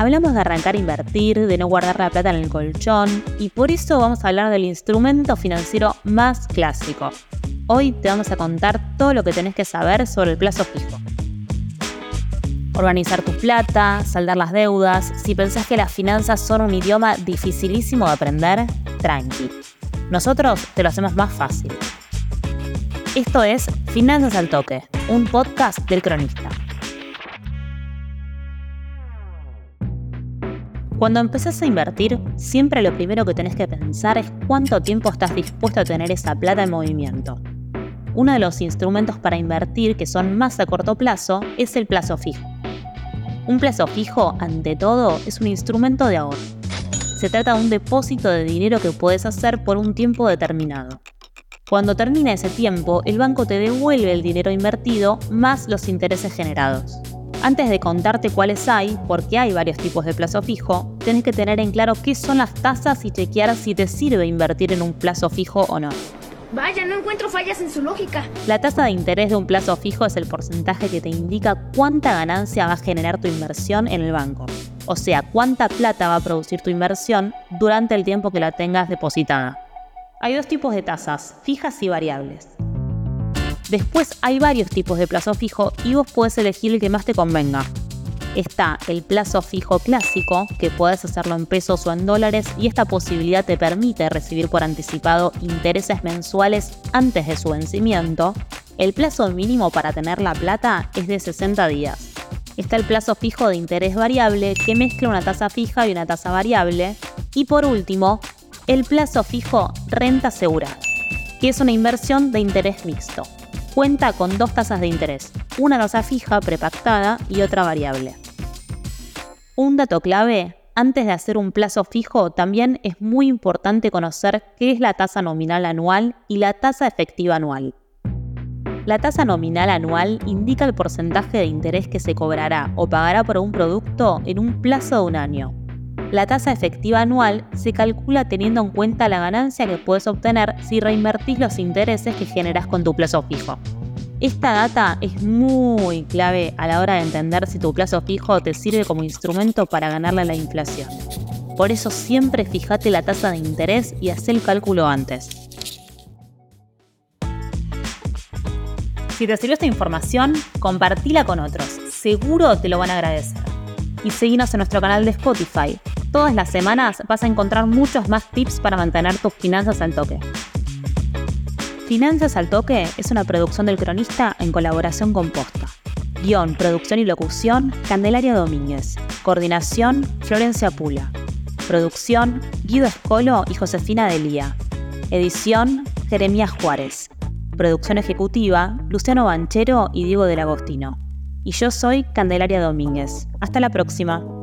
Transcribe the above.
Hablamos de arrancar a invertir, de no guardar la plata en el colchón y por eso vamos a hablar del instrumento financiero más clásico. Hoy te vamos a contar todo lo que tenés que saber sobre el plazo fijo. Organizar tu plata, saldar las deudas, si pensás que las finanzas son un idioma dificilísimo de aprender, tranqui. Nosotros te lo hacemos más fácil. Esto es Finanzas al Toque, un podcast del cronista. Cuando empezás a invertir, siempre lo primero que tenés que pensar es cuánto tiempo estás dispuesto a tener esa plata en movimiento. Uno de los instrumentos para invertir que son más a corto plazo es el plazo fijo. Un plazo fijo, ante todo, es un instrumento de ahorro. Se trata de un depósito de dinero que puedes hacer por un tiempo determinado. Cuando termina ese tiempo, el banco te devuelve el dinero invertido más los intereses generados. Antes de contarte cuáles hay, porque hay varios tipos de plazo fijo, tenés que tener en claro qué son las tasas y chequear si te sirve invertir en un plazo fijo o no. Vaya, no encuentro fallas en su lógica. La tasa de interés de un plazo fijo es el porcentaje que te indica cuánta ganancia va a generar tu inversión en el banco. O sea, cuánta plata va a producir tu inversión durante el tiempo que la tengas depositada. Hay dos tipos de tasas, fijas y variables. Después hay varios tipos de plazo fijo y vos podés elegir el que más te convenga. Está el plazo fijo clásico, que puedes hacerlo en pesos o en dólares y esta posibilidad te permite recibir por anticipado intereses mensuales antes de su vencimiento. El plazo mínimo para tener la plata es de 60 días. Está el plazo fijo de interés variable, que mezcla una tasa fija y una tasa variable. Y por último, el plazo fijo renta asegurada, que es una inversión de interés mixto cuenta con dos tasas de interés, una tasa fija prepactada y otra variable. Un dato clave, antes de hacer un plazo fijo, también es muy importante conocer qué es la tasa nominal anual y la tasa efectiva anual. La tasa nominal anual indica el porcentaje de interés que se cobrará o pagará por un producto en un plazo de un año. La tasa efectiva anual se calcula teniendo en cuenta la ganancia que puedes obtener si reinvertís los intereses que generas con tu plazo fijo. Esta data es muy clave a la hora de entender si tu plazo fijo te sirve como instrumento para ganarle a la inflación. Por eso siempre fíjate la tasa de interés y haz el cálculo antes. Si te sirvió esta información, compartila con otros. Seguro te lo van a agradecer. Y seguinos en nuestro canal de Spotify Todas las semanas vas a encontrar muchos más tips para mantener tus finanzas al toque. Finanzas al Toque es una producción del cronista en colaboración con Posta. Guión, producción y locución, Candelaria Domínguez. Coordinación, Florencia Pula. Producción, Guido Escolo y Josefina Delía. Edición, Jeremías Juárez. Producción ejecutiva, Luciano Banchero y Diego del Agostino. Y yo soy Candelaria Domínguez. Hasta la próxima.